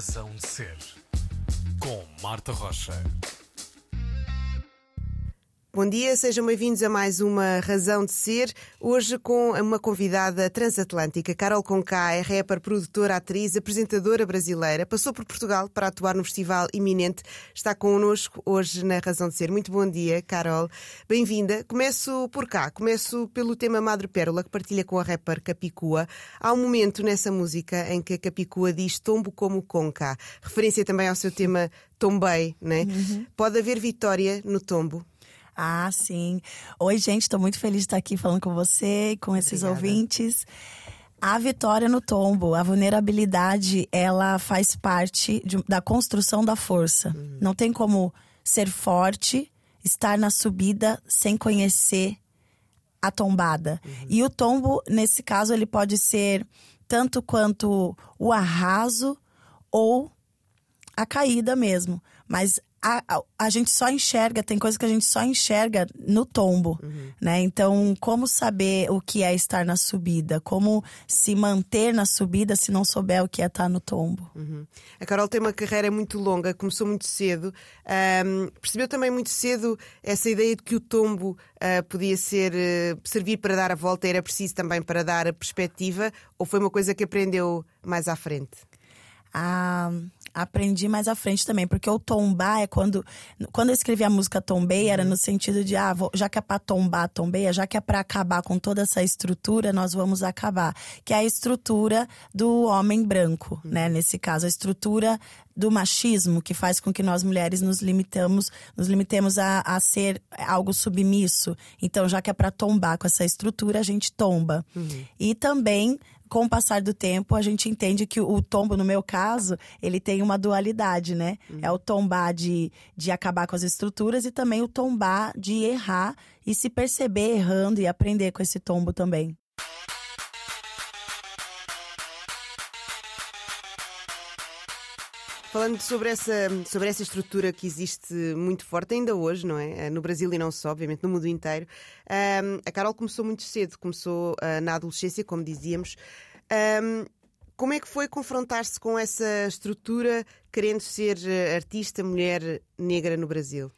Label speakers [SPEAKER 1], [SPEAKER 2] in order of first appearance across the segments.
[SPEAKER 1] Razão de Ser, com Marta Rocha.
[SPEAKER 2] Bom dia, sejam bem-vindos a mais uma Razão de Ser. Hoje com uma convidada transatlântica. Carol Conká é rapper, produtora, atriz, apresentadora brasileira. Passou por Portugal para atuar no Festival Iminente. Está connosco hoje na Razão de Ser. Muito bom dia, Carol. Bem-vinda. Começo por cá. Começo pelo tema Madre Pérola, que partilha com a rapper Capicua. Há um momento nessa música em que a Capicua diz tombo como Conká. Referência também ao seu tema Tombei, né? Uhum. Pode haver vitória no tombo?
[SPEAKER 3] Ah, sim. Oi, gente, estou muito feliz de estar aqui falando com você e com esses Obrigada. ouvintes. A vitória no tombo, a vulnerabilidade, ela faz parte de, da construção da força. Uhum. Não tem como ser forte, estar na subida sem conhecer a tombada. Uhum. E o tombo, nesse caso, ele pode ser tanto quanto o arraso ou a caída mesmo. Mas a, a, a, gente só enxerga, tem coisa que a gente só enxerga no tombo, uhum. né? Então, como saber o que é estar na subida? Como se manter na subida se não souber o que é estar no tombo?
[SPEAKER 2] Uhum. A Carol tem uma carreira muito longa, começou muito cedo. Um, percebeu também muito cedo essa ideia de que o tombo uh, podia ser uh, servir para dar a volta, era preciso também para dar a perspectiva, ou foi uma coisa que aprendeu mais à frente?
[SPEAKER 3] Ah aprendi mais à frente também, porque o tombar é quando. Quando eu escrevi a música Tombei, era no sentido de, ah, vou, já que é pra tombar, tombeia, já que é pra acabar com toda essa estrutura, nós vamos acabar. Que é a estrutura do homem branco, né? Nesse caso, a estrutura do machismo que faz com que nós mulheres nos limitamos, nos limitemos a, a ser algo submisso. Então, já que é para tombar com essa estrutura, a gente tomba. Uhum. E também com o passar do tempo, a gente entende que o tombo, no meu caso, ele tem uma dualidade, né? Uhum. É o tombar de, de acabar com as estruturas e também o tombar de errar e se perceber errando e aprender com esse tombo também.
[SPEAKER 2] Falando sobre essa, sobre essa estrutura que existe muito forte ainda hoje, não é? Eh, no Brasil e não só, obviamente, no mundo inteiro. Um, a Carol começou muito cedo, começou uh, na adolescência, como dizíamos. Um, como é que foi confrontar-se com essa estrutura, querendo ser eh, artista, mulher negra no Brasil?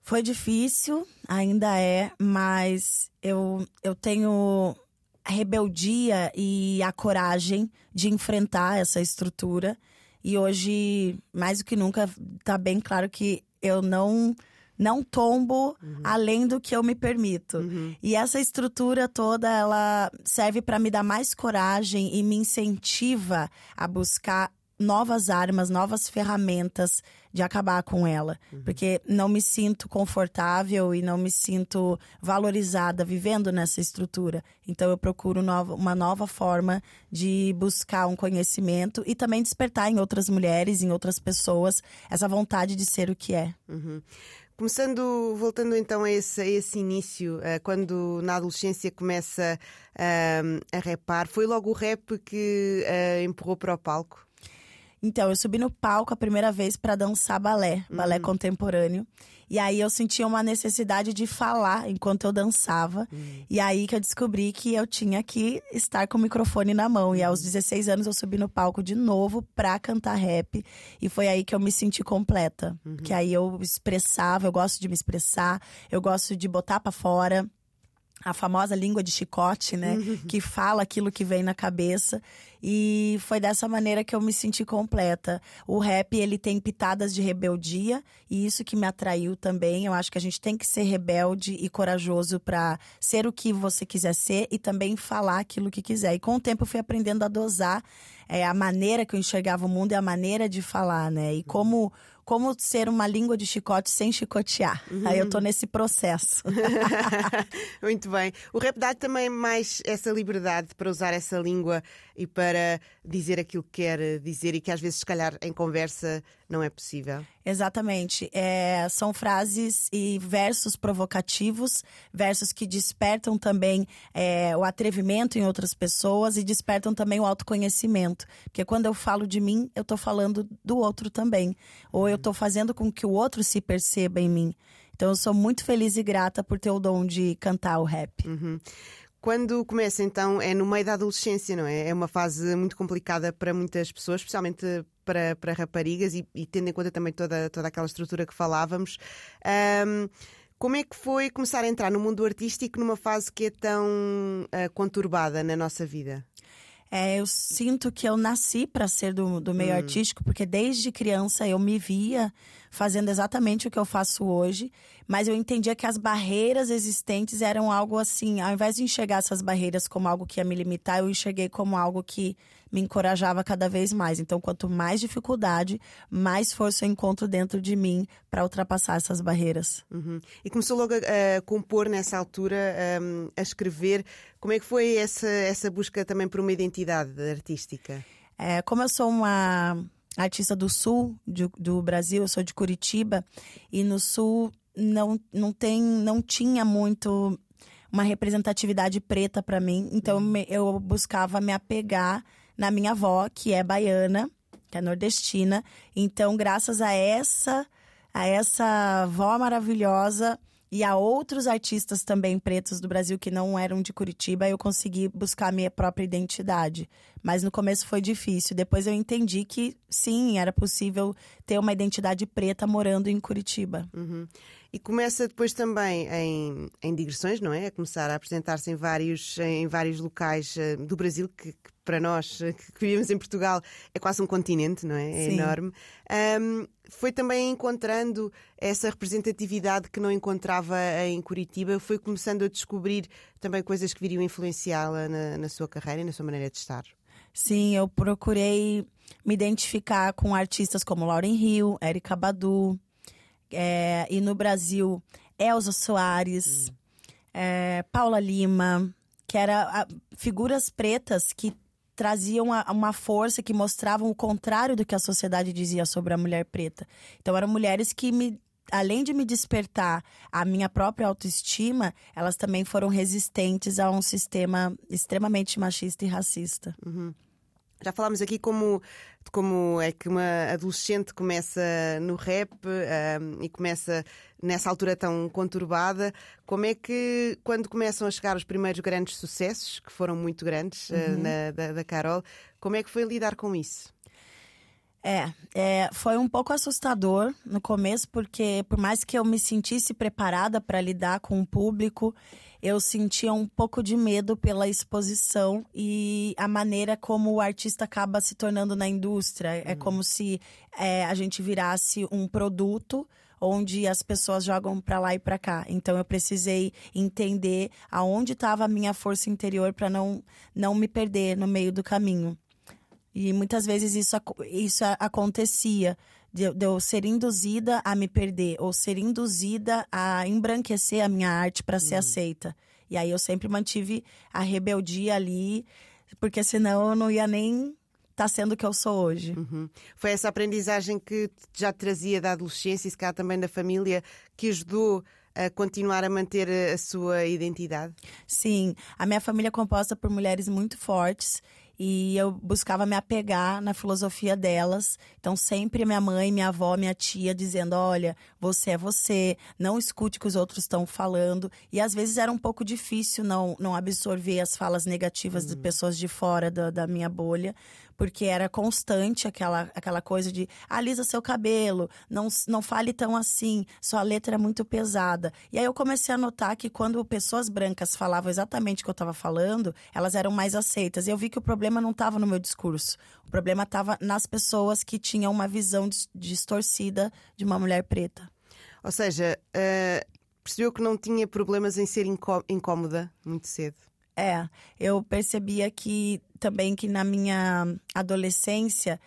[SPEAKER 3] Foi difícil, ainda é, mas eu, eu tenho a rebeldia e a coragem de enfrentar essa estrutura e hoje, mais do que nunca, tá bem claro que eu não não tombo uhum. além do que eu me permito. Uhum. E essa estrutura toda, ela serve para me dar mais coragem e me incentiva a buscar novas armas, novas ferramentas de acabar com ela. Uhum. Porque não me sinto confortável e não me sinto valorizada vivendo nessa estrutura. Então eu procuro nova, uma nova forma de buscar um conhecimento e também despertar em outras mulheres, em outras pessoas, essa vontade de ser o que é.
[SPEAKER 2] Uhum. Começando, voltando então a esse, a esse início, uh, quando na adolescência começa uh, a rapar, foi logo o rap que uh, empurrou para o palco?
[SPEAKER 3] Então, eu subi no palco a primeira vez para dançar balé, balé uhum. contemporâneo. E aí eu sentia uma necessidade de falar enquanto eu dançava. Uhum. E aí que eu descobri que eu tinha que estar com o microfone na mão. E aos 16 anos eu subi no palco de novo pra cantar rap. E foi aí que eu me senti completa. Uhum. Que aí eu expressava, eu gosto de me expressar, eu gosto de botar para fora a famosa língua de chicote, né? Uhum. Que fala aquilo que vem na cabeça. E foi dessa maneira que eu me senti completa. O rap, ele tem pitadas de rebeldia, e isso que me atraiu também. Eu acho que a gente tem que ser rebelde e corajoso para ser o que você quiser ser e também falar aquilo que quiser. E com o tempo eu fui aprendendo a dosar é, a maneira que eu enxergava o mundo e a maneira de falar, né? E como como ser uma língua de chicote sem chicotear. Uhum. Aí eu tô nesse processo.
[SPEAKER 2] Muito bem. O rap dá também mais essa liberdade para usar essa língua e para dizer aquilo que quer dizer e que às vezes, se calhar, em conversa não é possível.
[SPEAKER 3] Exatamente. É, são frases e versos provocativos, versos que despertam também é, o atrevimento em outras pessoas e despertam também o autoconhecimento. Porque quando eu falo de mim, eu estou falando do outro também. Ou eu estou fazendo com que o outro se perceba em mim. Então eu sou muito feliz e grata por ter o dom de cantar o rap.
[SPEAKER 2] Uhum. Quando começa, então, é no meio da adolescência, não é? É uma fase muito complicada para muitas pessoas, especialmente para, para raparigas e, e tendo em conta também toda, toda aquela estrutura que falávamos. Um, como é que foi começar a entrar no mundo artístico numa fase que é tão uh, conturbada na nossa vida?
[SPEAKER 3] É, eu sinto que eu nasci para ser do, do meio hum. artístico, porque desde criança eu me via fazendo exatamente o que eu faço hoje, mas eu entendia que as barreiras existentes eram algo assim, ao invés de enxergar essas barreiras como algo que ia me limitar, eu enxerguei como algo que me encorajava cada vez mais. Então, quanto mais dificuldade, mais força eu encontro dentro de mim para ultrapassar essas barreiras.
[SPEAKER 2] Uhum. E começou logo a, a, compor nessa altura, um, a escrever. Como é que foi essa, essa busca também por uma identidade artística?
[SPEAKER 3] É, como eu sou uma artista do sul de, do Brasil, eu sou de Curitiba, e no sul não, não tem, não tinha muito uma representatividade preta para mim, então uhum. eu buscava me apegar na minha avó, que é baiana, que é nordestina. Então, graças a essa a essa avó maravilhosa, e a outros artistas também pretos do Brasil que não eram de Curitiba, eu consegui buscar minha própria identidade. Mas no começo foi difícil. Depois eu entendi que sim, era possível ter uma identidade preta morando em Curitiba.
[SPEAKER 2] Uhum. E começa depois também em, em digressões, não é? A começar a apresentar-se em vários, em vários locais uh, do Brasil, que, que, para nós uh, que vivemos em Portugal é quase um continente, não é? É Sim. enorme. Um, foi também encontrando essa representatividade que não encontrava em Curitiba, foi começando a descobrir também coisas que viriam influenciá-la na, na sua carreira e na sua maneira de estar.
[SPEAKER 3] Sim, eu procurei me identificar com artistas como Lauren Hill, Erika Badu, é, e no Brasil, Elza Soares, hum. é, Paula Lima, que eram figuras pretas que traziam uma força, que mostravam o contrário do que a sociedade dizia sobre a mulher preta. Então eram mulheres que me além de me despertar a minha própria autoestima, elas também foram resistentes a um sistema extremamente machista e racista.
[SPEAKER 2] Uhum. Já falámos aqui como, como é que uma adolescente começa no rap um, e começa nessa altura tão conturbada. Como é que, quando começam a chegar os primeiros grandes sucessos, que foram muito grandes, uh, uhum. uh, na, da, da Carol, como é que foi lidar com isso?
[SPEAKER 3] É, é, foi um pouco assustador no começo, porque por mais que eu me sentisse preparada para lidar com o público, eu sentia um pouco de medo pela exposição e a maneira como o artista acaba se tornando na indústria. É uhum. É como se é, a gente virasse um produto onde as pessoas jogam para lá e para cá. Então eu precisei entender aonde estava a minha força interior para não não me perder no meio do caminho. E muitas vezes isso, isso acontecia, de, de eu ser induzida a me perder, ou ser induzida a embranquecer a minha arte para ser uhum. aceita. E aí eu sempre mantive a rebeldia ali, porque senão eu não ia nem estar tá sendo o que eu sou hoje.
[SPEAKER 2] Uhum. Foi essa aprendizagem que já trazia da adolescência e se calhar também da família que ajudou a continuar a manter a sua identidade?
[SPEAKER 3] Sim, a minha família é composta por mulheres muito fortes e eu buscava me apegar na filosofia delas. Então, sempre minha mãe, minha avó, minha tia dizendo: olha, você é você, não escute o que os outros estão falando. E às vezes era um pouco difícil não, não absorver as falas negativas uhum. de pessoas de fora da, da minha bolha, porque era constante aquela, aquela coisa de alisa seu cabelo, não, não fale tão assim, sua letra é muito pesada. E aí eu comecei a notar que quando pessoas brancas falavam exatamente o que eu estava falando, elas eram mais aceitas. E eu vi que o problema não estava no meu discurso, o problema estava nas pessoas que tinham uma visão distorcida de uma mulher preta.
[SPEAKER 2] Ou seja, uh, percebeu que não tinha problemas em ser incómoda muito cedo.
[SPEAKER 3] É, eu percebia que também que na minha adolescência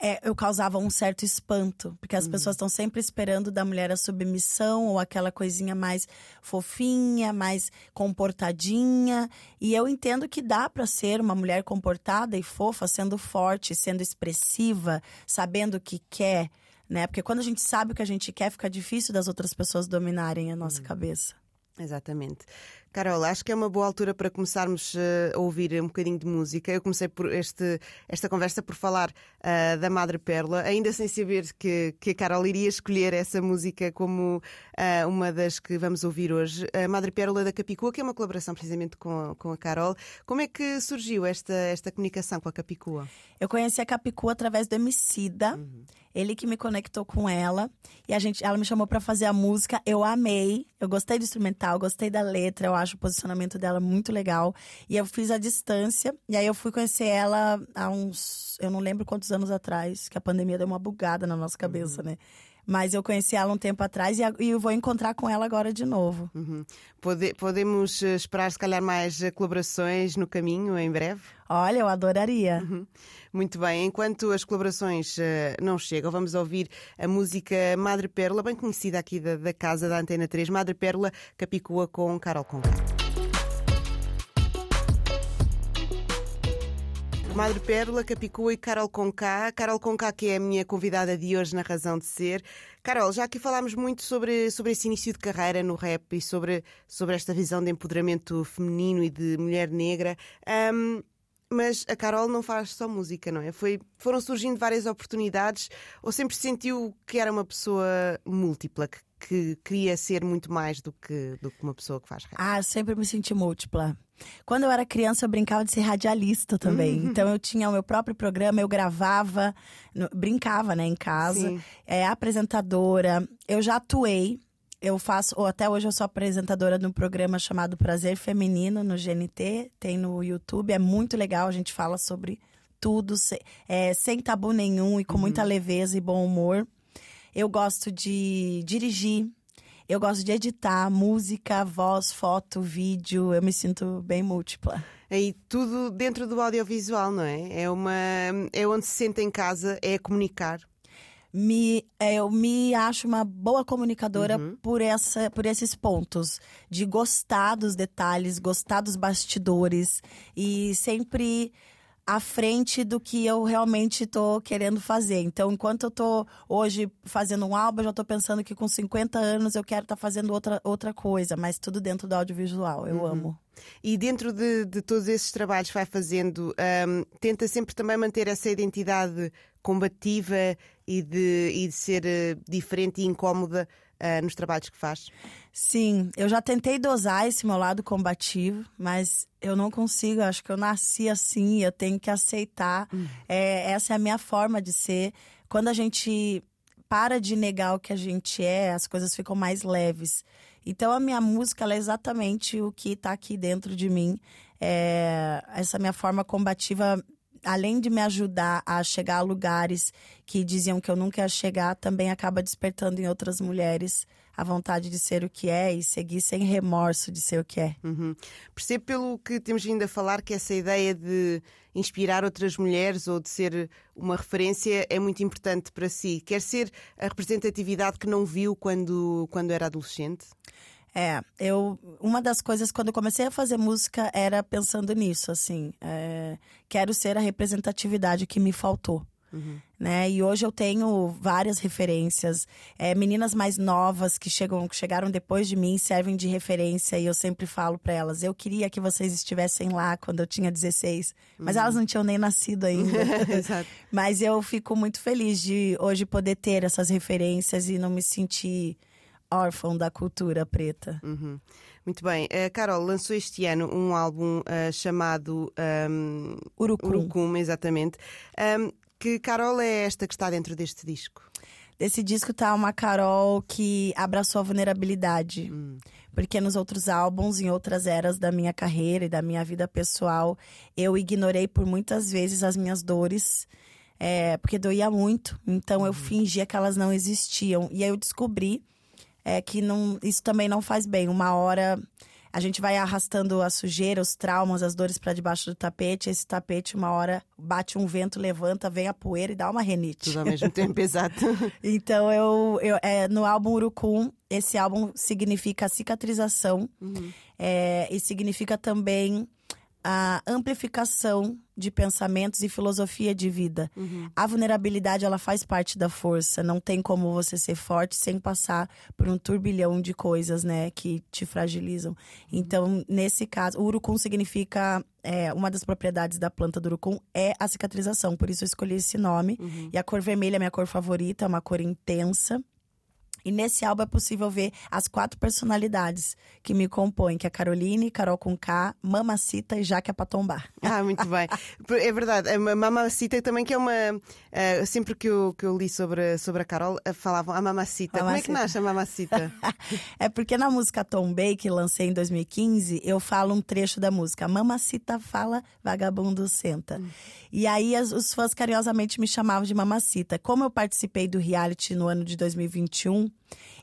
[SPEAKER 3] é, eu causava um certo espanto, porque as uhum. pessoas estão sempre esperando da mulher a submissão ou aquela coisinha mais fofinha, mais comportadinha. E eu entendo que dá para ser uma mulher comportada e fofa, sendo forte, sendo expressiva, sabendo o que quer, né? Porque quando a gente sabe o que a gente quer, fica difícil das outras pessoas dominarem a nossa uhum. cabeça.
[SPEAKER 2] Exatamente. Carol, acho que é uma boa altura para começarmos uh, a ouvir um bocadinho de música. Eu comecei por este, esta conversa por falar uh, da Madre Pérola, ainda sem saber que, que a Carol iria escolher essa música como uh, uma das que vamos ouvir hoje. A Madre Pérola da Capicua, que é uma colaboração precisamente com, com a Carol. Como é que surgiu esta, esta comunicação com a Capicua?
[SPEAKER 3] Eu conheci a Capicua através do Emicida. Uhum. Ele que me conectou com ela e a gente, ela me chamou para fazer a música. Eu amei, eu gostei do instrumental, gostei da letra, eu acho o posicionamento dela muito legal. E eu fiz a distância e aí eu fui conhecer ela há uns, eu não lembro quantos anos atrás, que a pandemia deu uma bugada na nossa cabeça, uhum. né? Mas eu conheci ela um tempo atrás e, e eu vou encontrar com ela agora de novo.
[SPEAKER 2] Uhum. Pode, podemos eh, esperar, se calhar, mais eh, colaborações no caminho em breve?
[SPEAKER 3] Olha, eu adoraria.
[SPEAKER 2] Uhum. Muito bem. Enquanto as colaborações uh, não chegam, vamos ouvir a música Madre Pérola, bem conhecida aqui da, da casa da Antena 3. Madre Pérola, Capicua com Carol Conca. Madre Pérola, Capicua e Carol Conká. Carol Conká, que é a minha convidada de hoje na Razão de Ser. Carol, já aqui falámos muito sobre, sobre esse início de carreira no rap e sobre, sobre esta visão de empoderamento feminino e de mulher negra. Um, mas a Carol não faz só música, não é? Foi, foram surgindo várias oportunidades ou sempre sentiu que era uma pessoa múltipla, que, que queria ser muito mais do que, do que uma pessoa que faz rap?
[SPEAKER 3] Ah, sempre me senti múltipla. Quando eu era criança, eu brincava de ser radialista também. Uhum. Então eu tinha o meu próprio programa, eu gravava, brincava, né, em casa. É apresentadora. Eu já atuei. Eu faço, ou até hoje eu sou apresentadora de um programa chamado Prazer Feminino no GNT, tem no YouTube, é muito legal, a gente fala sobre tudo, é, sem tabu nenhum e com uhum. muita leveza e bom humor. Eu gosto de dirigir, eu gosto de editar música, voz, foto, vídeo. Eu me sinto bem múltipla.
[SPEAKER 2] Aí tudo dentro do audiovisual, não é? É uma é onde se sente em casa, é comunicar.
[SPEAKER 3] Me, é, eu me acho uma boa comunicadora uhum. por, essa, por esses pontos. De gostar dos detalhes, gostar dos bastidores e sempre à frente do que eu realmente estou querendo fazer. Então, enquanto eu estou hoje fazendo um álbum, eu já estou pensando que com 50 anos eu quero estar tá fazendo outra, outra coisa, mas tudo dentro do audiovisual. Eu uhum. amo.
[SPEAKER 2] E dentro de, de, todos esses trabalhos que vai fazendo, um, tenta sempre também manter essa identidade combativa e de, e de ser uh, diferente e incómoda uh, nos trabalhos que faz?
[SPEAKER 3] Sim, eu já tentei dosar esse meu lado combativo, mas eu não consigo. Acho que eu nasci assim, eu tenho que aceitar. Hum. É, essa é a minha forma de ser. Quando a gente para de negar o que a gente é, as coisas ficam mais leves. Então a minha música é exatamente o que está aqui dentro de mim. É, essa minha forma combativa além de me ajudar a chegar a lugares que diziam que eu nunca ia chegar, também acaba despertando em outras mulheres a vontade de ser o que é e seguir sem remorso de ser o que é.
[SPEAKER 2] Uhum. Percebo pelo que temos vindo a falar que essa ideia de inspirar outras mulheres ou de ser uma referência é muito importante para si. Quer ser a representatividade que não viu quando, quando era adolescente?
[SPEAKER 3] É, eu uma das coisas quando eu comecei a fazer música era pensando nisso, assim, é, quero ser a representatividade que me faltou. Uhum. Né? E hoje eu tenho várias referências. É, meninas mais novas que chegam, que chegaram depois de mim servem de referência e eu sempre falo para elas: eu queria que vocês estivessem lá quando eu tinha 16, mas uhum. elas não tinham nem nascido ainda. mas eu fico muito feliz de hoje poder ter essas referências e não me sentir órfão da cultura preta.
[SPEAKER 2] Uhum. Muito bem. A Carol lançou este ano um álbum uh, chamado um,
[SPEAKER 3] Urucum.
[SPEAKER 2] Urucum, exatamente. Um, que Carol é esta que está dentro deste disco?
[SPEAKER 3] Desse disco está uma Carol que abraçou a vulnerabilidade. Hum. Porque nos outros álbuns, em outras eras da minha carreira e da minha vida pessoal, eu ignorei por muitas vezes as minhas dores. É, porque doía muito. Então eu uhum. fingia que elas não existiam. E aí eu descobri é que não, isso também não faz bem. Uma hora a gente vai arrastando a sujeira, os traumas, as dores para debaixo do tapete. Esse tapete, uma hora, bate um vento, levanta, vem a poeira e dá uma renite.
[SPEAKER 2] Tudo ao mesmo tempo, exato.
[SPEAKER 3] então, eu, eu é, no álbum Urucum, esse álbum significa cicatrização uhum. é, e significa também a amplificação de pensamentos e filosofia de vida. Uhum. A vulnerabilidade ela faz parte da força. Não tem como você ser forte sem passar por um turbilhão de coisas, né, que te fragilizam. Então, nesse caso, o urucum significa é, uma das propriedades da planta do urucum é a cicatrização. Por isso eu escolhi esse nome. Uhum. E a cor vermelha é minha cor favorita, é uma cor intensa. E nesse álbum é possível ver as quatro personalidades que me compõem, que é Caroline, Carol com K, Mamacita e Jaque Apatombar.
[SPEAKER 2] Ah, muito bem. É verdade. A Mamacita também que é uma... Uh, sempre que eu, que eu li sobre, sobre a Carol, uh, falavam a Mamacita. Mamacita. Como é que nasce a Mamacita?
[SPEAKER 3] é porque na música Tombei, que lancei em 2015, eu falo um trecho da música. Mamacita fala, vagabundo senta. Hum. E aí as, os fãs carinhosamente me chamavam de Mamacita. Como eu participei do reality no ano de 2021,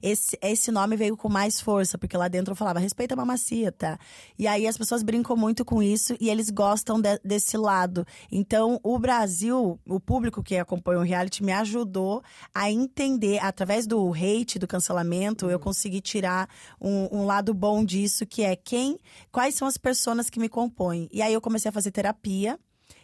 [SPEAKER 3] esse, esse nome veio com mais força, porque lá dentro eu falava, respeita a mamacita. E aí as pessoas brincam muito com isso e eles gostam de, desse lado. Então, o Brasil, o público que acompanha o reality, me ajudou a entender, através do hate, do cancelamento, eu consegui tirar um, um lado bom disso, que é quem, quais são as pessoas que me compõem. E aí eu comecei a fazer terapia.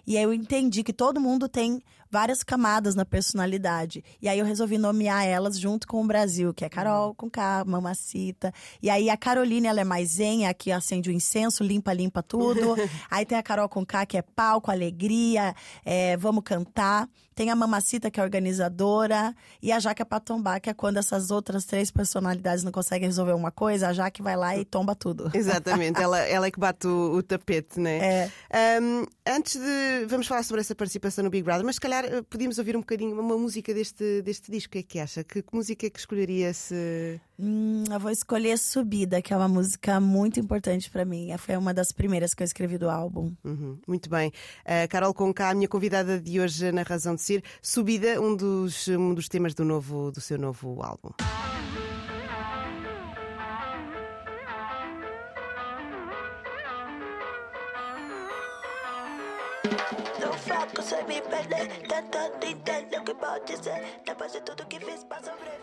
[SPEAKER 3] E aí eu entendi que todo mundo tem várias camadas na personalidade. E aí eu resolvi nomear elas junto com o Brasil, que é Carol com K, Mamacita. E aí a Caroline, ela é mais zen, a que acende o incenso, limpa, limpa tudo. aí tem a Carol com K, que é palco, alegria, é, vamos cantar. Tem a Mamacita, que é organizadora. E a Jaque Patombar, que é quando essas outras três personalidades não conseguem resolver uma coisa, a Jaque vai lá e tomba tudo.
[SPEAKER 2] Exatamente, ela, ela é que bate o, o tapete, né? É. Um, antes de. Vamos falar sobre essa participação no Big Brother, mas se calhar calhar eh, podíamos ouvir um bocadinho uma música deste, deste disco. O que é que acha? Que, que música é que escolheria se.
[SPEAKER 3] Hum, eu vou escolher Subida, que é uma música muito importante para mim. Foi uma das primeiras que eu escrevi do álbum.
[SPEAKER 2] Uhum, muito bem. Uh, Carol Conká, a minha convidada de hoje na Razão de Ser. Subida, um dos, um dos temas do, novo, do seu novo álbum.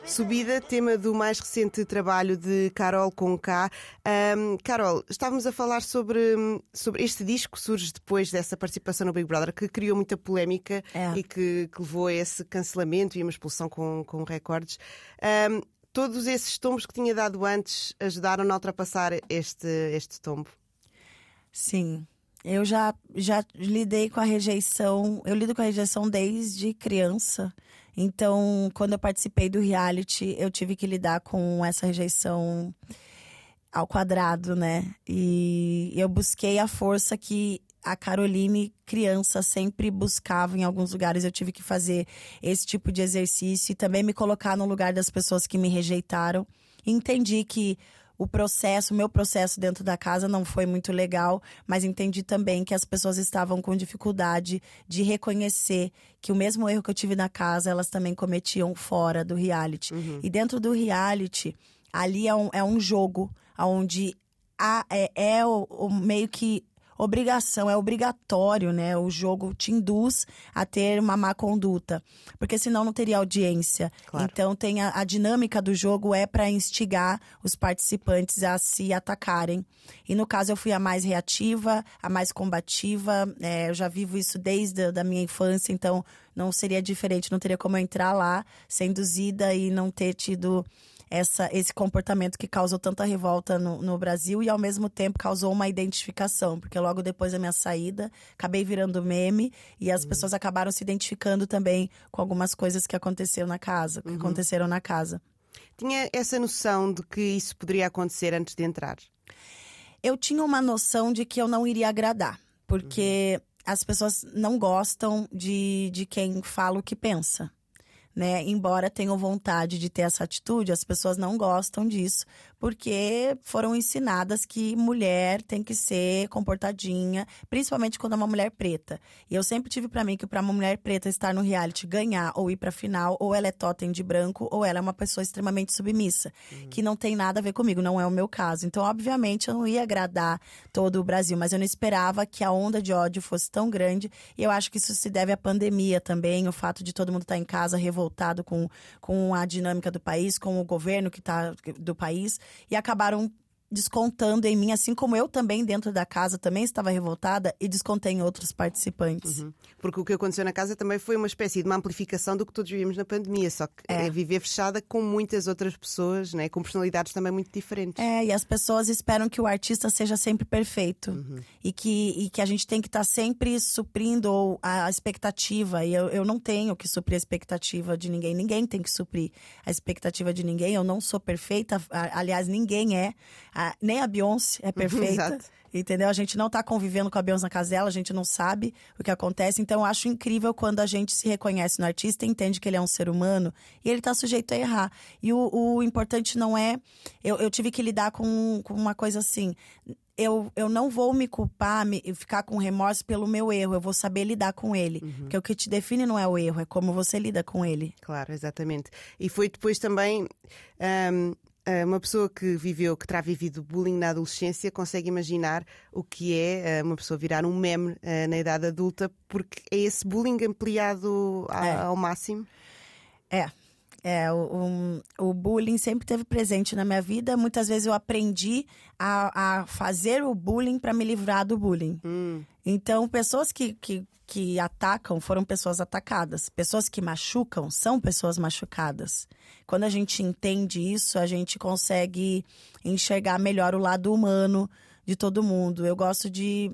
[SPEAKER 2] Subida, tema do mais recente trabalho de Carol com K. Um, Carol, estávamos a falar sobre, sobre este disco, surge depois dessa participação no Big Brother, que criou muita polémica é. e que, que, levou a esse cancelamento e uma expulsão com, com recordes. Um, todos esses tombos que tinha dado antes ajudaram a ultrapassar este, este tombo?
[SPEAKER 3] Sim. Eu já, já lidei com a rejeição, eu lido com a rejeição desde criança. Então, quando eu participei do reality, eu tive que lidar com essa rejeição ao quadrado, né? E eu busquei a força que a Caroline, criança, sempre buscava em alguns lugares. Eu tive que fazer esse tipo de exercício e também me colocar no lugar das pessoas que me rejeitaram. Entendi que o processo, o meu processo dentro da casa não foi muito legal, mas entendi também que as pessoas estavam com dificuldade de reconhecer que o mesmo erro que eu tive na casa, elas também cometiam fora do reality. Uhum. E dentro do reality, ali é um, é um jogo onde há, é, é o, o meio que obrigação, é obrigatório, né? O jogo te induz a ter uma má conduta, porque senão não teria audiência. Claro. Então tem a, a dinâmica do jogo é para instigar os participantes a se atacarem. E no caso eu fui a mais reativa, a mais combativa. É, eu já vivo isso desde a da minha infância, então não seria diferente, não teria como eu entrar lá ser induzida e não ter tido essa, esse comportamento que causou tanta revolta no, no, Brasil e ao mesmo tempo causou uma identificação, porque logo depois da minha saída acabei virando meme e as uhum. pessoas acabaram se identificando também com algumas coisas que aconteceram na casa, que uhum. aconteceram na casa.
[SPEAKER 2] Tinha essa noção de que isso poderia acontecer antes de entrar?
[SPEAKER 3] Eu tinha uma noção de que eu não iria agradar, porque uhum. as pessoas não gostam de, de quem fala o que pensa né? Embora tenham vontade de ter essa atitude, as pessoas não gostam disso, porque foram ensinadas que mulher tem que ser comportadinha, principalmente quando é uma mulher preta. E eu sempre tive para mim que para uma mulher preta estar no reality, ganhar ou ir para final, ou ela é totem de branco, ou ela é uma pessoa extremamente submissa, uhum. que não tem nada a ver comigo, não é o meu caso. Então, obviamente, eu não ia agradar todo o Brasil, mas eu não esperava que a onda de ódio fosse tão grande. E eu acho que isso se deve à pandemia também, o fato de todo mundo estar tá em casa revoltado revoltado com, com a dinâmica do país, com o governo que tá do país, e acabaram descontando em mim, assim como eu também dentro da casa também estava revoltada e descontei em outros participantes.
[SPEAKER 2] Uhum. Porque o que aconteceu na casa também foi uma espécie de uma amplificação do que todos vivemos na pandemia, só que é, é viver fechada com muitas outras pessoas, né, com personalidades também muito diferentes.
[SPEAKER 3] É, e as pessoas esperam que o artista seja sempre perfeito uhum. e, que, e que a gente tem que estar tá sempre suprindo a expectativa. E eu, eu não tenho que suprir a expectativa de ninguém, ninguém tem que suprir a expectativa de ninguém. Eu não sou perfeita, aliás, ninguém é. A, nem a Beyoncé é perfeita. Exato. Entendeu? A gente não tá convivendo com a Beyoncé na casa dela, a gente não sabe o que acontece. Então, eu acho incrível quando a gente se reconhece no artista, entende que ele é um ser humano e ele tá sujeito a errar. E o, o importante não é. Eu, eu tive que lidar com, com uma coisa assim eu, eu não vou me culpar, me, ficar com remorso pelo meu erro. Eu vou saber lidar com ele. Uhum. Porque o que te define não é o erro, é como você lida com ele.
[SPEAKER 2] Claro, exatamente. E foi depois também. Um, uma pessoa que viveu, que terá vivido bullying na adolescência, consegue imaginar o que é eh, uma pessoa virar um meme eh, na idade adulta, porque é esse bullying ampliado é. ao máximo.
[SPEAKER 3] É. É, o, o, o, bullying sempre teve presente na minha vida. Muitas vezes eu aprendi a, a fazer o bullying para me livrar do bullying. Hum. Então, pessoas que, que que atacam foram pessoas atacadas. Pessoas que machucam são pessoas machucadas. Quando a gente entende isso, a gente consegue enxergar melhor o lado humano de todo mundo. Eu gosto de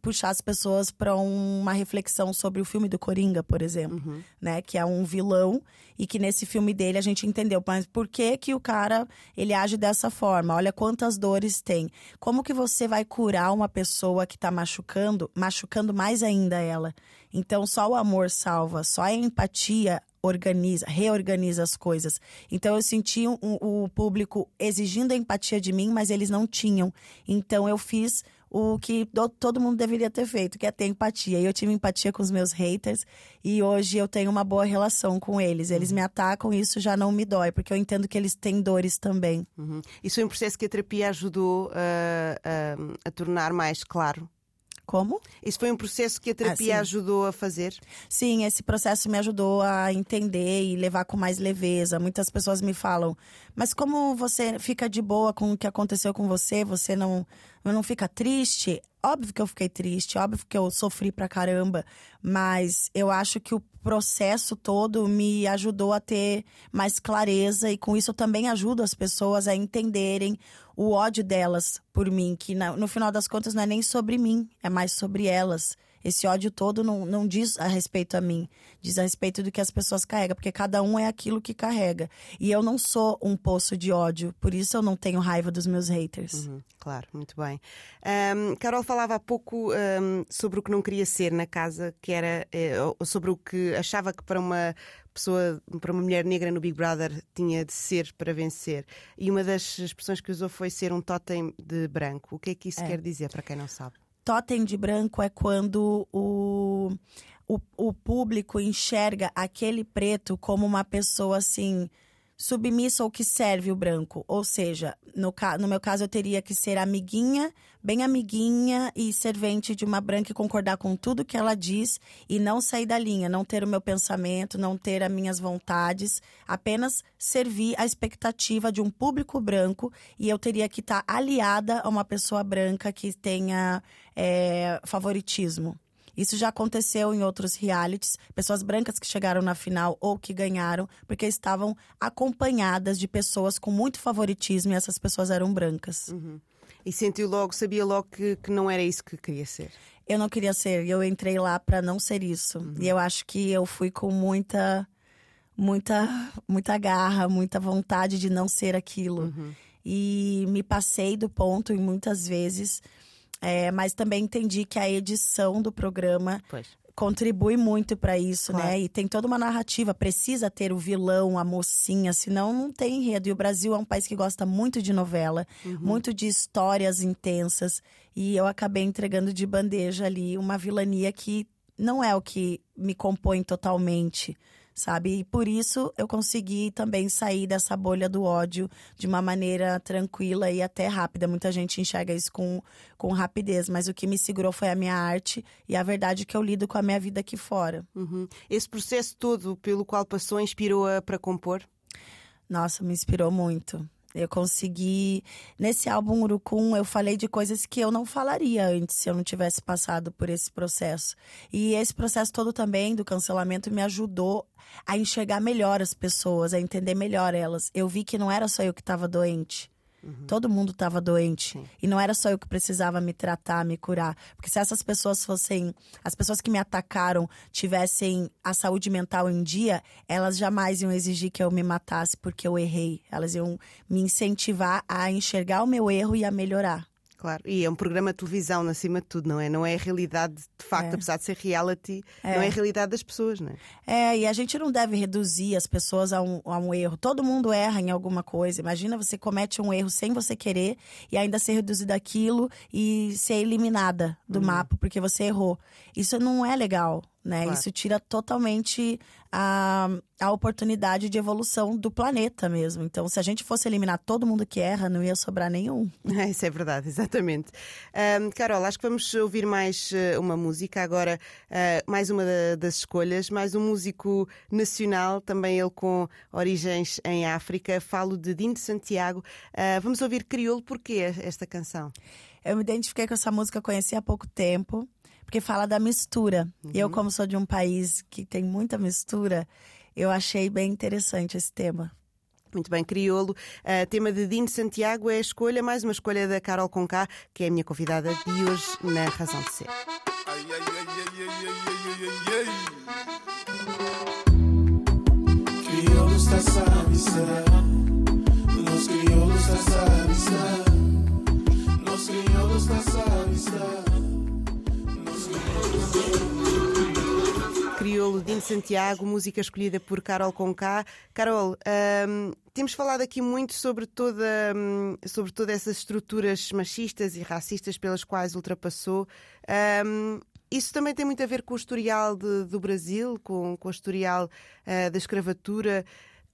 [SPEAKER 3] puxar as pessoas para uma reflexão sobre o filme do Coringa, por exemplo, uhum. né, que é um vilão e que nesse filme dele a gente entendeu, mas por que que o cara ele age dessa forma? Olha quantas dores tem. Como que você vai curar uma pessoa que está machucando, machucando mais ainda ela? Então só o amor salva, só a empatia organiza, reorganiza as coisas. Então eu senti um, um, o público exigindo a empatia de mim, mas eles não tinham. Então eu fiz o que todo mundo deveria ter feito, que é ter empatia. E eu tive empatia com os meus haters e hoje eu tenho uma boa relação com eles. Eles uhum. me atacam e isso já não me dói, porque eu entendo que eles têm dores também.
[SPEAKER 2] Uhum. Isso é um processo que a terapia ajudou uh, uh, a tornar mais claro
[SPEAKER 3] como?
[SPEAKER 2] Isso foi um processo que a terapia ah, ajudou a fazer?
[SPEAKER 3] Sim, esse processo me ajudou a entender e levar com mais leveza. Muitas pessoas me falam, mas como você fica de boa com o que aconteceu com você? Você não, não fica triste? Óbvio que eu fiquei triste, óbvio que eu sofri pra caramba, mas eu acho que o processo todo me ajudou a ter mais clareza e com isso eu também ajudo as pessoas a entenderem o ódio delas por mim, que no final das contas não é nem sobre mim, é mais sobre elas. Esse ódio todo não, não diz a respeito a mim, diz a respeito do que as pessoas carregam, porque cada um é aquilo que carrega. E eu não sou um poço de ódio, por isso eu não tenho raiva dos meus haters.
[SPEAKER 2] Uhum, claro, muito bem. Um, Carol falava há pouco um, sobre o que não queria ser na casa, que era uh, sobre o que achava que para uma pessoa, para uma mulher negra no Big Brother tinha de ser para vencer. E uma das expressões que usou foi ser um totem de branco. O que é que isso é. quer dizer para quem não sabe?
[SPEAKER 3] Totem de branco é quando o, o, o público enxerga aquele preto como uma pessoa assim submissa ou que serve o branco. Ou seja, no, no meu caso, eu teria que ser amiguinha, bem amiguinha e servente de uma branca e concordar com tudo que ela diz e não sair da linha, não ter o meu pensamento, não ter as minhas vontades, apenas servir a expectativa de um público branco e eu teria que estar aliada a uma pessoa branca que tenha é, favoritismo. Isso já aconteceu em outros realities, pessoas brancas que chegaram na final ou que ganharam, porque estavam acompanhadas de pessoas com muito favoritismo e essas pessoas eram brancas.
[SPEAKER 2] Uhum. E sentiu logo, sabia logo que, que não era isso que queria ser?
[SPEAKER 3] Eu não queria ser, eu entrei lá para não ser isso. Uhum. E eu acho que eu fui com muita muita muita garra, muita vontade de não ser aquilo. Uhum. E me passei do ponto e muitas vezes é, mas também entendi que a edição do programa pois. contribui muito para isso, né? claro. né? E tem toda uma narrativa, precisa ter o vilão, a mocinha, senão não tem enredo. E o Brasil é um país que gosta muito de novela, uhum. muito de histórias intensas. E eu acabei entregando de bandeja ali uma vilania que não é o que me compõe totalmente sabe? E por isso eu consegui também sair dessa bolha do ódio de uma maneira tranquila e até rápida. Muita gente enxerga isso com, com rapidez, mas o que me segurou foi a minha arte e a verdade que eu lido com a minha vida aqui fora.
[SPEAKER 2] Uhum. Esse processo todo pelo qual passou inspirou-a para compor?
[SPEAKER 3] Nossa, me inspirou muito. Eu consegui. Nesse álbum Urucum, eu falei de coisas que eu não falaria antes se eu não tivesse passado por esse processo. E esse processo todo também do cancelamento me ajudou a enxergar melhor as pessoas, a entender melhor elas. Eu vi que não era só eu que estava doente. Uhum. Todo mundo estava doente. Sim. E não era só eu que precisava me tratar, me curar. Porque se essas pessoas fossem. As pessoas que me atacaram tivessem a saúde mental em dia, elas jamais iam exigir que eu me matasse porque eu errei. Elas iam me incentivar a enxergar o meu erro e a melhorar.
[SPEAKER 2] Claro, e é um programa de televisão, acima de tudo, não é? Não é a realidade, de facto, é. apesar de ser reality, é. não é a realidade das pessoas, não é?
[SPEAKER 3] É, e a gente não deve reduzir as pessoas a um, a um erro. Todo mundo erra em alguma coisa. Imagina você comete um erro sem você querer e ainda ser reduzida aquilo e ser eliminada do hum. mapa porque você errou. Isso não é legal né? Claro. Isso tira totalmente a, a oportunidade de evolução do planeta mesmo. Então, se a gente fosse eliminar todo mundo que erra, não ia sobrar nenhum.
[SPEAKER 2] É, isso é verdade, exatamente. Um, Carol, acho que vamos ouvir mais uh, uma música agora, uh, mais uma da, das escolhas, mais um músico nacional, também ele com origens em África. Falo de Dino Santiago. Uh, vamos ouvir Crioulo, porquê esta canção?
[SPEAKER 3] Eu me identifiquei com essa música, conheci há pouco tempo porque fala da mistura. Uhum. Eu, como sou de um país que tem muita mistura, eu achei bem interessante esse tema.
[SPEAKER 2] Muito bem, Criolo. Uh, tema de Dino Santiago é a escolha, mais uma escolha da Carol Conká, que é a minha convidada de hoje na Razão de Ser. Ai, ai, ai, sabe estar, nos crioulos está sabe estar, nos crioulos está sabe estar. Crioulo Dino Santiago, música escolhida por Carol Conká. Carol, um, temos falado aqui muito sobre toda, um, sobre todas essas estruturas machistas e racistas pelas quais ultrapassou. Um, isso também tem muito a ver com o historial de, do Brasil, com, com o historial uh, da escravatura.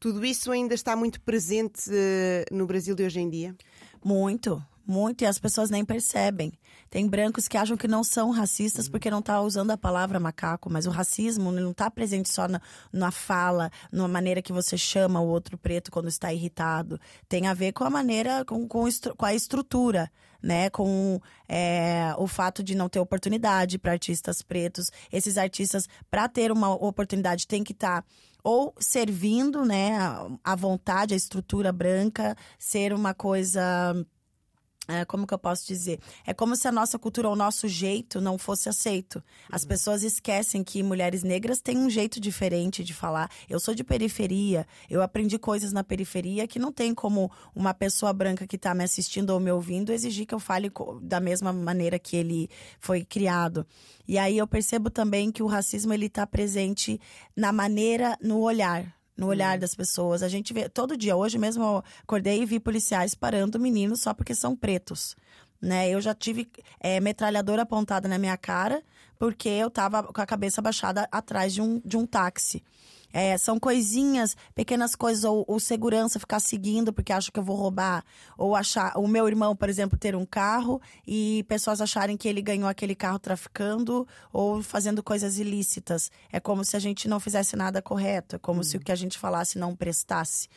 [SPEAKER 2] Tudo isso ainda está muito presente uh, no Brasil de hoje em dia?
[SPEAKER 3] Muito, muito, e as pessoas nem percebem. Tem brancos que acham que não são racistas porque não tá usando a palavra macaco, mas o racismo não está presente só na, na fala, na maneira que você chama o outro preto quando está irritado. Tem a ver com a maneira, com, com, com a estrutura. Né, com é, o fato de não ter oportunidade para artistas pretos. Esses artistas, para ter uma oportunidade, tem que estar tá ou servindo né, à vontade, a estrutura branca, ser uma coisa como que eu posso dizer? É como se a nossa cultura, o nosso jeito não fosse aceito. As uhum. pessoas esquecem que mulheres negras têm um jeito diferente de falar. Eu sou de periferia, eu aprendi coisas na periferia que não tem como uma pessoa branca que está me assistindo ou me ouvindo exigir que eu fale da mesma maneira que ele foi criado. E aí eu percebo também que o racismo ele está presente na maneira, no olhar no olhar hum. das pessoas. A gente vê todo dia, hoje mesmo eu acordei e vi policiais parando meninos só porque são pretos. Né? Eu já tive é, metralhadora apontada na minha cara porque eu tava com a cabeça baixada atrás de um, de um táxi. É, são coisinhas, pequenas coisas, ou, ou, segurança ficar seguindo porque acha que eu vou roubar. Ou achar. O meu irmão, por exemplo, ter um carro e pessoas acharem que ele ganhou aquele carro traficando ou fazendo coisas ilícitas. É como se a gente não fizesse nada correto. É como uhum. se o que a gente falasse não prestasse.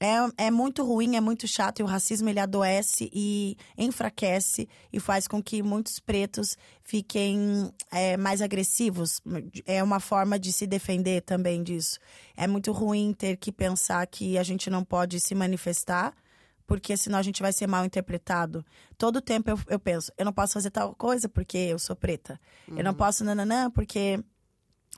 [SPEAKER 3] É, é muito ruim, é muito chato e o racismo ele adoece e enfraquece e faz com que muitos pretos fiquem é, mais agressivos. É uma forma de se defender também disso. É muito ruim ter que pensar que a gente não pode se manifestar porque senão a gente vai ser mal interpretado. Todo tempo eu, eu penso, eu não posso fazer tal coisa porque eu sou preta. Uhum. Eu não uhum. posso nananã porque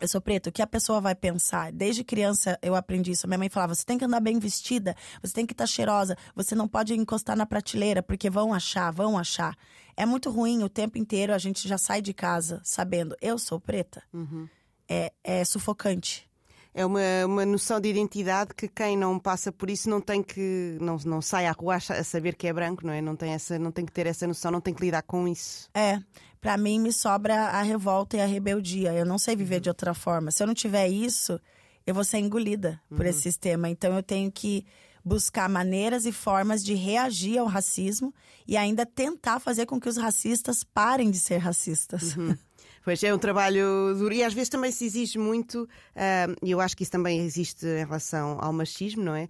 [SPEAKER 3] eu sou preto, o que a pessoa vai pensar? Desde criança eu aprendi isso. Minha mãe falava: você tem que andar bem vestida, você tem que estar tá cheirosa, você não pode encostar na prateleira, porque vão achar, vão achar. É muito ruim o tempo inteiro a gente já sai de casa sabendo, eu sou preta. Uhum. É, é sufocante
[SPEAKER 2] é uma, uma noção de identidade que quem não passa por isso não tem que não, não sai à rua a saber que é branco, não é? Não tem essa, não tem que ter essa noção, não tem que lidar com isso.
[SPEAKER 3] É, para mim me sobra a revolta e a rebeldia. Eu não sei viver uhum. de outra forma. Se eu não tiver isso, eu vou ser engolida por uhum. esse sistema. Então eu tenho que buscar maneiras e formas de reagir ao racismo e ainda tentar fazer com que os racistas parem de ser racistas.
[SPEAKER 2] Uhum. Pois é um trabalho duro e às vezes também se exige muito, e eu acho que isso também existe em relação ao machismo, não é?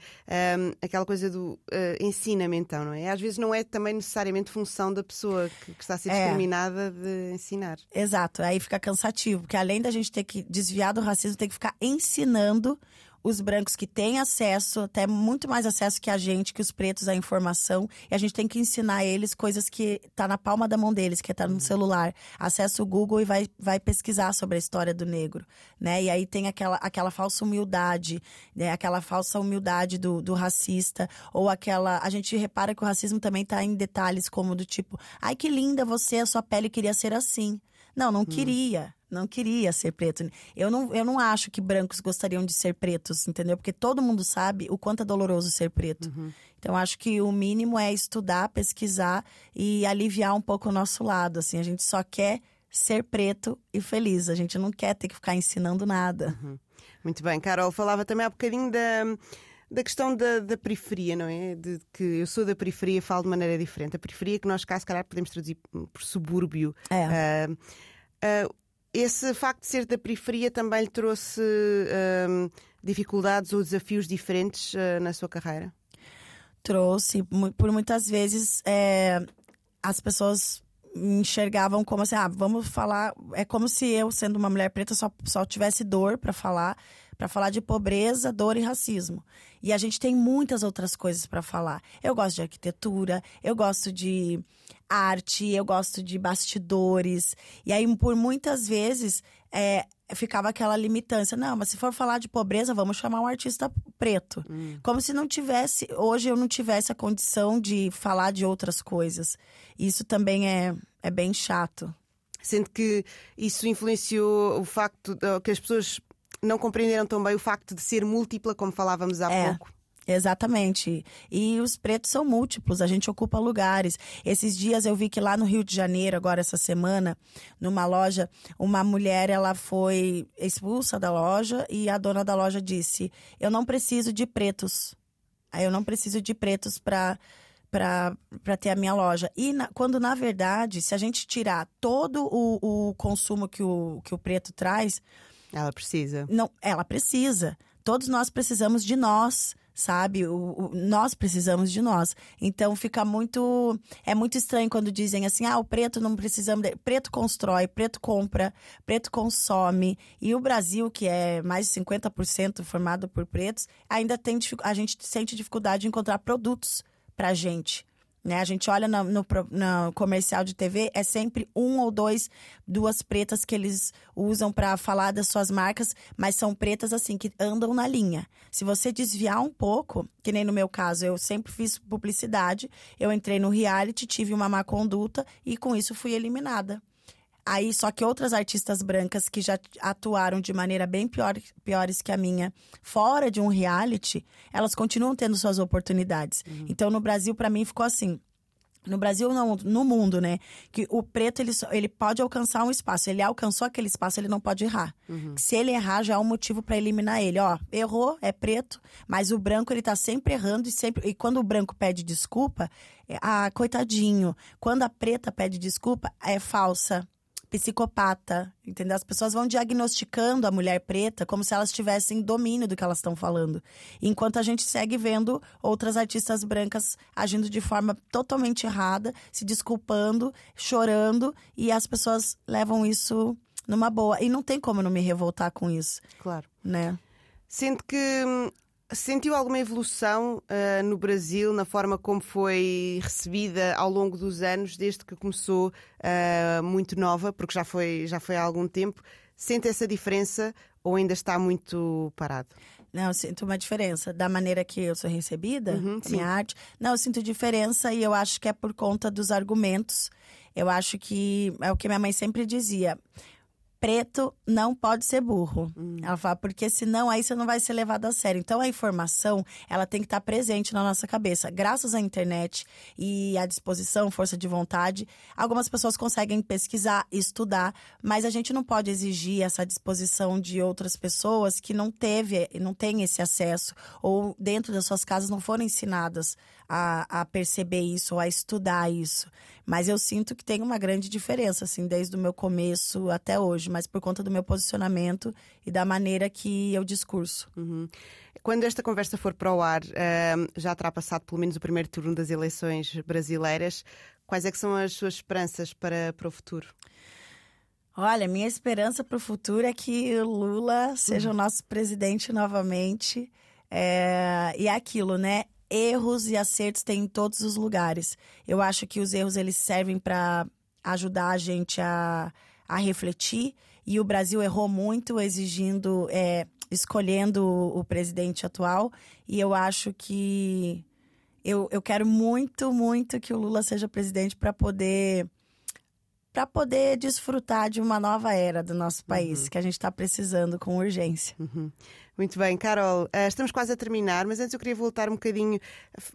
[SPEAKER 2] aquela coisa do uh, ensinamento, então, não é? Às vezes não é também necessariamente função da pessoa que, que está a ser é. discriminada de ensinar.
[SPEAKER 3] Exato, aí fica cansativo, porque além da gente ter que desviar do racismo, tem que ficar ensinando os brancos que têm acesso, até muito mais acesso que a gente, que os pretos, à informação. E a gente tem que ensinar eles coisas que tá na palma da mão deles, que tá no uhum. celular. Acessa o Google e vai, vai pesquisar sobre a história do negro, né? E aí tem aquela, aquela falsa humildade, né? Aquela falsa humildade do, do racista. Ou aquela... A gente repara que o racismo também tá em detalhes como do tipo... Ai, que linda você, a sua pele queria ser assim. Não, não hum. queria não queria ser preto. Eu não, eu não acho que brancos gostariam de ser pretos, entendeu? Porque todo mundo sabe o quanto é doloroso ser preto. Uhum. Então, acho que o mínimo é estudar, pesquisar e aliviar um pouco o nosso lado. Assim, a gente só quer ser preto e feliz. A gente não quer ter que ficar ensinando nada.
[SPEAKER 2] Uhum. Muito bem, Carol falava também há bocadinho da da questão da, da, periferia, não é? De que eu sou da periferia, falo de maneira diferente. A periferia que nós cá, se calhar, podemos traduzir por subúrbio.
[SPEAKER 3] É. Uh,
[SPEAKER 2] uh, esse facto de ser da periferia também lhe trouxe um, dificuldades ou desafios diferentes uh, na sua carreira?
[SPEAKER 3] Trouxe. Por muitas vezes é, as pessoas me enxergavam como assim, ah, vamos falar. É como se eu, sendo uma mulher preta, só, só tivesse dor para falar, para falar de pobreza, dor e racismo. E a gente tem muitas outras coisas para falar. Eu gosto de arquitetura, eu gosto de arte, eu gosto de bastidores. E aí, por muitas vezes, é, ficava aquela limitância. Não, mas se for falar de pobreza, vamos chamar um artista preto. Hum. Como se não tivesse, hoje eu não tivesse a condição de falar de outras coisas. Isso também é, é bem chato.
[SPEAKER 2] Sendo que isso influenciou o facto de, que as pessoas não compreenderam tão bem o facto de ser múltipla, como falávamos há
[SPEAKER 3] é.
[SPEAKER 2] pouco.
[SPEAKER 3] Exatamente. E os pretos são múltiplos, a gente ocupa lugares. Esses dias eu vi que lá no Rio de Janeiro, agora essa semana, numa loja, uma mulher ela foi expulsa da loja e a dona da loja disse: "Eu não preciso de pretos. Eu não preciso de pretos para para ter a minha loja. E na, quando, na verdade, se a gente tirar todo o, o consumo que o, que o preto traz.
[SPEAKER 2] Ela precisa.
[SPEAKER 3] Não, ela precisa. Todos nós precisamos de nós sabe? O, o, nós precisamos de nós. Então fica muito. É muito estranho quando dizem assim: ah, o preto não precisamos. De... Preto constrói, preto compra, preto consome. E o Brasil, que é mais de 50% formado por pretos, ainda tem. A gente sente dificuldade de encontrar produtos pra gente. Né? A gente olha no, no, no, comercial de TV, é sempre um ou dois, duas pretas que eles usam para falar das suas marcas, mas são pretas assim, que andam na linha. Se você desviar um pouco, que nem no meu caso, eu sempre fiz publicidade, eu entrei no reality, tive uma má conduta e com isso fui eliminada. Aí, só que outras artistas brancas que já atuaram de maneira bem pior, piores que a minha, fora de um reality, elas continuam tendo suas oportunidades. Uhum. Então, no Brasil, para mim, ficou assim. No Brasil, não, no mundo, né? Que o preto, ele, ele pode alcançar um espaço. Ele alcançou aquele espaço, ele não pode errar. Uhum. Se ele errar, já é um motivo para eliminar ele. Ó, errou, é preto, mas o branco, ele tá sempre errando e sempre... E quando o branco pede desculpa, é, ah, coitadinho. Quando a preta pede desculpa, é falsa psicopata, entendeu? As pessoas vão diagnosticando a mulher preta como se elas tivessem domínio do que elas estão falando. Enquanto a gente segue vendo outras artistas brancas agindo de forma totalmente errada, se desculpando, chorando, e as pessoas levam isso numa boa. E não tem como não me revoltar com isso.
[SPEAKER 2] Claro.
[SPEAKER 3] Né?
[SPEAKER 2] Sendo que hum, Sentiu alguma evolução uh, no Brasil na forma como foi recebida ao longo dos anos, desde que começou uh, muito nova, porque já foi, já foi há algum tempo? Sente essa diferença ou ainda está muito parado?
[SPEAKER 3] Não, eu sinto uma diferença. Da maneira que eu sou recebida, uhum, minha arte. Não, eu sinto diferença e eu acho que é por conta dos argumentos. Eu acho que é o que minha mãe sempre dizia preto não pode ser burro. Hum. Ela fala, porque senão aí você não vai ser levado a sério. Então a informação, ela tem que estar presente na nossa cabeça. Graças à internet e à disposição, força de vontade, algumas pessoas conseguem pesquisar, estudar, mas a gente não pode exigir essa disposição de outras pessoas que não teve, não têm esse acesso ou dentro das suas casas não foram ensinadas a, a perceber isso ou a estudar isso. Mas eu sinto que tem uma grande diferença, assim, desde o meu começo até hoje, mas por conta do meu posicionamento e da maneira que eu discurso.
[SPEAKER 2] Uhum. Quando esta conversa for para o ar, uh, já terá passado pelo menos o primeiro turno das eleições brasileiras. Quais é que são as suas esperanças para, para o futuro?
[SPEAKER 3] Olha, minha esperança para o futuro é que Lula seja uhum. o nosso presidente novamente. É, e é aquilo, né? Erros e acertos tem em todos os lugares. Eu acho que os erros eles servem para ajudar a gente a, a refletir. E o Brasil errou muito exigindo, é, escolhendo o presidente atual. E eu acho que eu, eu quero muito, muito que o Lula seja presidente para poder para poder desfrutar de uma nova era do nosso país, uhum. que a gente está precisando com urgência.
[SPEAKER 2] Uhum. Muito bem, Carol, uh, estamos quase a terminar, mas antes eu queria voltar um bocadinho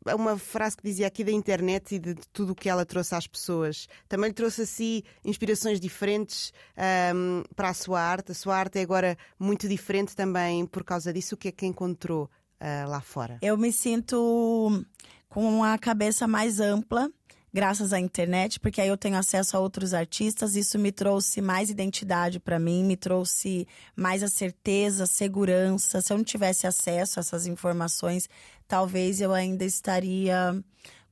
[SPEAKER 2] a uma frase que dizia aqui da internet e de tudo o que ela trouxe às pessoas. Também lhe trouxe a si inspirações diferentes um, para a sua arte. A sua arte é agora muito diferente também por causa disso. O que é que encontrou uh, lá fora?
[SPEAKER 3] Eu me sinto com a cabeça mais ampla graças à internet, porque aí eu tenho acesso a outros artistas. Isso me trouxe mais identidade para mim, me trouxe mais a certeza, segurança. Se eu não tivesse acesso a essas informações, talvez eu ainda estaria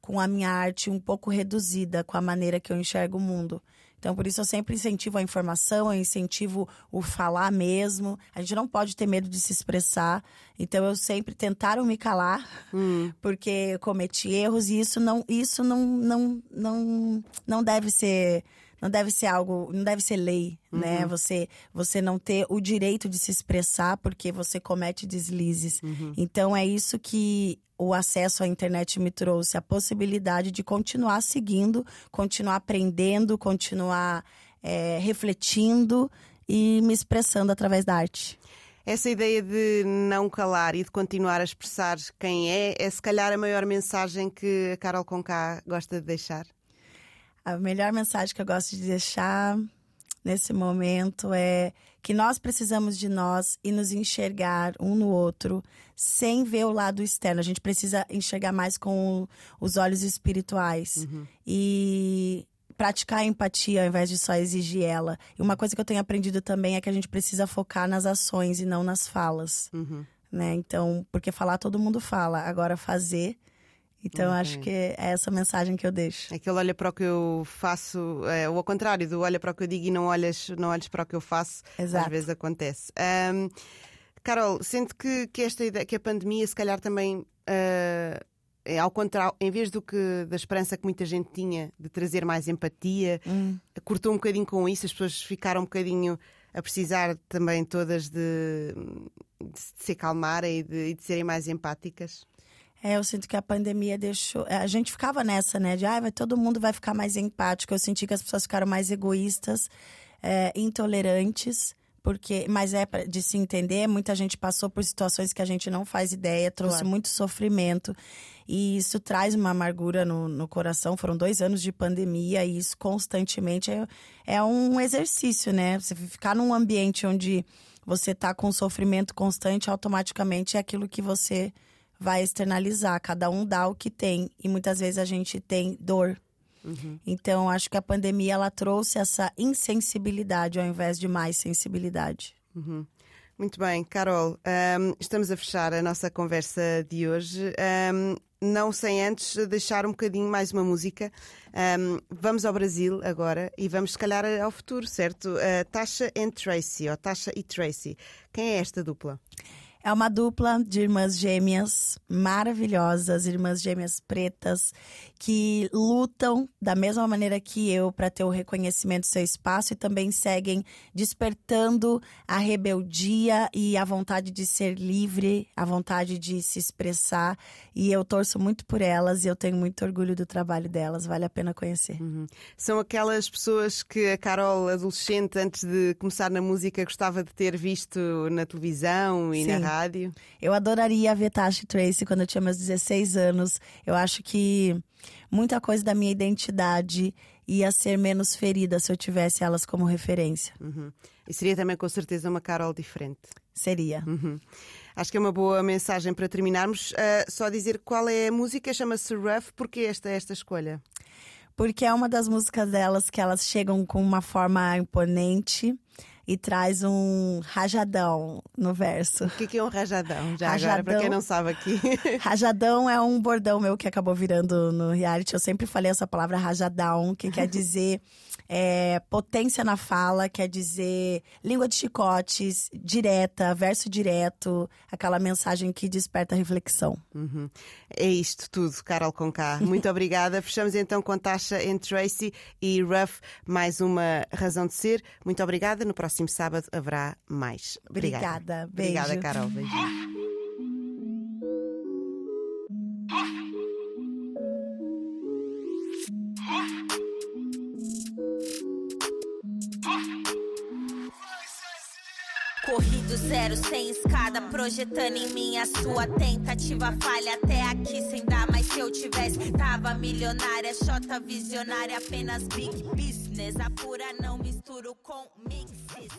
[SPEAKER 3] com a minha arte um pouco reduzida com a maneira que eu enxergo o mundo. Então, por isso eu sempre incentivo a informação, eu incentivo o falar mesmo. A gente não pode ter medo de se expressar. Então, eu sempre tentaram me calar, hum. porque eu cometi erros e isso não, isso não, não, não, não deve ser não deve ser algo, não deve ser lei, né? uhum. né? Você, você não ter o direito de se expressar porque você comete deslizes. Uhum. Então é isso que o acesso à internet me trouxe, a possibilidade de continuar seguindo, continuar aprendendo, continuar é, refletindo e me expressando através da arte.
[SPEAKER 2] Essa ideia de não calar e de continuar a expressar quem é, é se calhar a maior mensagem que a Carol Conká gosta de deixar?
[SPEAKER 3] A melhor mensagem que eu gosto de deixar nesse momento é que nós precisamos de nós e nos enxergar um no outro sem ver o lado externo. A gente precisa enxergar mais com os olhos espirituais uhum. e praticar a empatia ao invés de só exigir ela. E uma coisa que eu tenho aprendido também é que a gente precisa focar nas ações e não nas falas. Uhum. Né? Então, porque falar todo mundo fala, agora fazer então uhum. acho que é essa mensagem que eu deixo.
[SPEAKER 2] Aquele olha para o que eu faço, é, ou ao contrário, do olha para o que eu digo e não olhas, não olhas para o que eu faço, Exato. às vezes acontece. Um, Carol, sente que, que esta ideia, que a pandemia se calhar também uh, é ao contrário, em vez do que da esperança que muita gente tinha de trazer mais empatia, hum. cortou um bocadinho com isso, as pessoas ficaram um bocadinho a precisar também todas de, de se acalmarem e de, de serem mais empáticas.
[SPEAKER 3] É, eu sinto que a pandemia deixou. A gente ficava nessa, né? De ah, vai, todo mundo vai ficar mais empático. Eu senti que as pessoas ficaram mais egoístas, é, intolerantes. Porque, mas é de se entender, muita gente passou por situações que a gente não faz ideia, trouxe claro. muito sofrimento. E isso traz uma amargura no, no coração. Foram dois anos de pandemia e isso constantemente é, é um exercício, né? Você ficar num ambiente onde você está com sofrimento constante, automaticamente é aquilo que você vai externalizar. Cada um dá o que tem. E muitas vezes a gente tem dor. Uhum. Então, acho que a pandemia ela trouxe essa insensibilidade ao invés de mais sensibilidade.
[SPEAKER 2] Uhum. Muito bem, Carol, um, estamos a fechar a nossa conversa de hoje. Um, não sem antes deixar um bocadinho mais uma música. Um, vamos ao Brasil agora e vamos, se calhar, ao futuro, certo? Uh, Tasha and Tracy, ou Tasha e Tracy. Quem é esta dupla?
[SPEAKER 3] É uma dupla de irmãs gêmeas maravilhosas, irmãs gêmeas pretas, que lutam da mesma maneira que eu para ter o reconhecimento do seu espaço e também seguem despertando a rebeldia e a vontade de ser livre, a vontade de se expressar. E eu torço muito por elas e eu tenho muito orgulho do trabalho delas. Vale a pena conhecer.
[SPEAKER 2] Uhum. São aquelas pessoas que a Carol, adolescente, antes de começar na música, gostava de ter visto na televisão e Sim. na rádio?
[SPEAKER 3] Eu adoraria ver Tasha Tracy quando eu tinha meus 16 anos. Eu acho que muita coisa da minha identidade ia ser menos ferida se eu tivesse elas como referência.
[SPEAKER 2] Uhum. E seria também, com certeza, uma Carol diferente.
[SPEAKER 3] Seria.
[SPEAKER 2] Uhum. Acho que é uma boa mensagem para terminarmos. Uh, só dizer qual é a música, chama-se Rough. Porquê esta, esta escolha?
[SPEAKER 3] Porque é uma das músicas delas que elas chegam com uma forma imponente e traz um rajadão no verso. O
[SPEAKER 2] que, que é um rajadão? Já rajadão, agora, para quem não sabe aqui.
[SPEAKER 3] rajadão é um bordão meu que acabou virando no reality. Eu sempre falei essa palavra rajadão, que quer dizer é, potência na fala, quer dizer língua de chicotes, direta, verso direto, aquela mensagem que desperta reflexão.
[SPEAKER 2] Uhum. É isto tudo, Carol Conká. Muito obrigada. Fechamos então com Tasha and Tracy e Ruff, mais uma razão de ser. Muito obrigada. No próximo próximo sábado haverá mais.
[SPEAKER 3] Obrigada.
[SPEAKER 2] Obrigada, beijo. Obrigada Carol. Beijinho.
[SPEAKER 4] Corrido zero sem escada, projetando em mim a sua tentativa falha até aqui sem dar, mas se eu tivesse tava milionária, xota visionária, apenas big business, apura não misturo com mixes,